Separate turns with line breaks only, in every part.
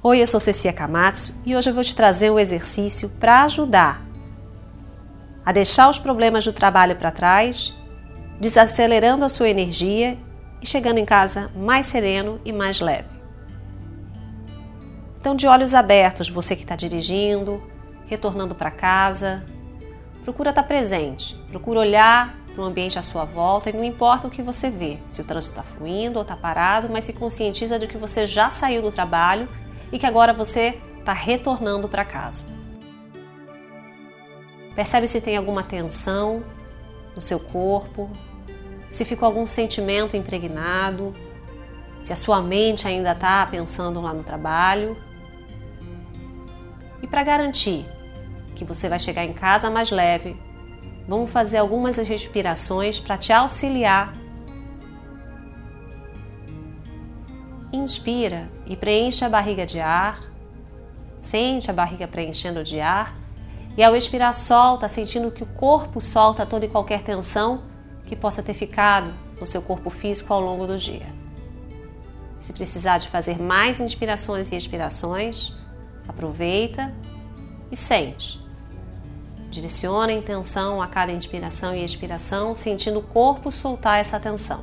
Oi, eu sou Cecia Kamatsu e hoje eu vou te trazer um exercício para ajudar a deixar os problemas do trabalho para trás, desacelerando a sua energia e chegando em casa mais sereno e mais leve. Então, de olhos abertos, você que está dirigindo, retornando para casa, procura estar tá presente, procura olhar para o ambiente à sua volta e não importa o que você vê, se o trânsito está fluindo ou está parado, mas se conscientiza de que você já saiu do trabalho e que agora você está retornando para casa. Percebe se tem alguma tensão no seu corpo, se ficou algum sentimento impregnado, se a sua mente ainda está pensando lá no trabalho. E para garantir que você vai chegar em casa mais leve, vamos fazer algumas respirações para te auxiliar Inspira e preenche a barriga de ar. Sente a barriga preenchendo de ar. E ao expirar, solta, sentindo que o corpo solta toda e qualquer tensão que possa ter ficado no seu corpo físico ao longo do dia. Se precisar de fazer mais inspirações e expirações, aproveita e sente. Direciona a intenção a cada inspiração e expiração, sentindo o corpo soltar essa tensão.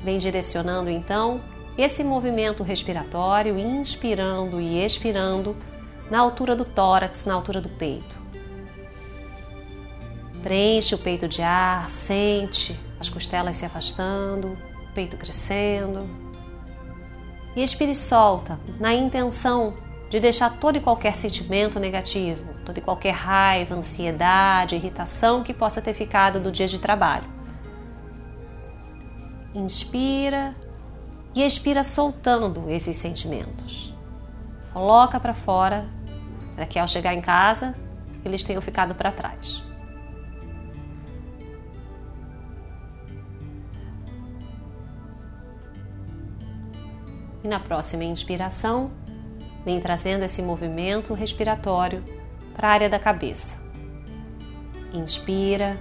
Vem direcionando então esse movimento respiratório, inspirando e expirando na altura do tórax, na altura do peito. Preenche o peito de ar, sente as costelas se afastando, o peito crescendo. E expire e solta, na intenção de deixar todo e qualquer sentimento negativo, toda e qualquer raiva, ansiedade, irritação que possa ter ficado do dia de trabalho. Inspira e expira soltando esses sentimentos. Coloca para fora para que ao chegar em casa eles tenham ficado para trás. E na próxima inspiração, vem trazendo esse movimento respiratório para a área da cabeça. Inspira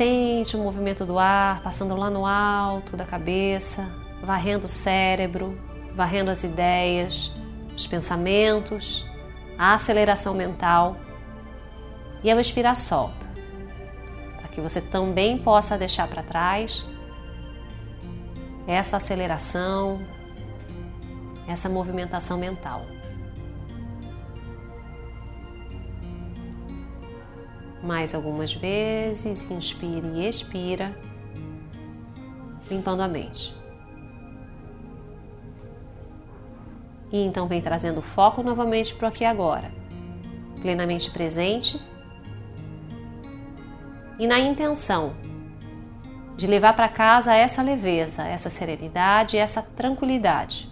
Sente o movimento do ar passando lá no alto da cabeça, varrendo o cérebro, varrendo as ideias, os pensamentos, a aceleração mental. E ao expirar, solta, para que você também possa deixar para trás essa aceleração, essa movimentação mental. Mais algumas vezes, inspira e expira, limpando a mente. E então vem trazendo foco novamente para o aqui e agora, plenamente presente. E na intenção de levar para casa essa leveza, essa serenidade, essa tranquilidade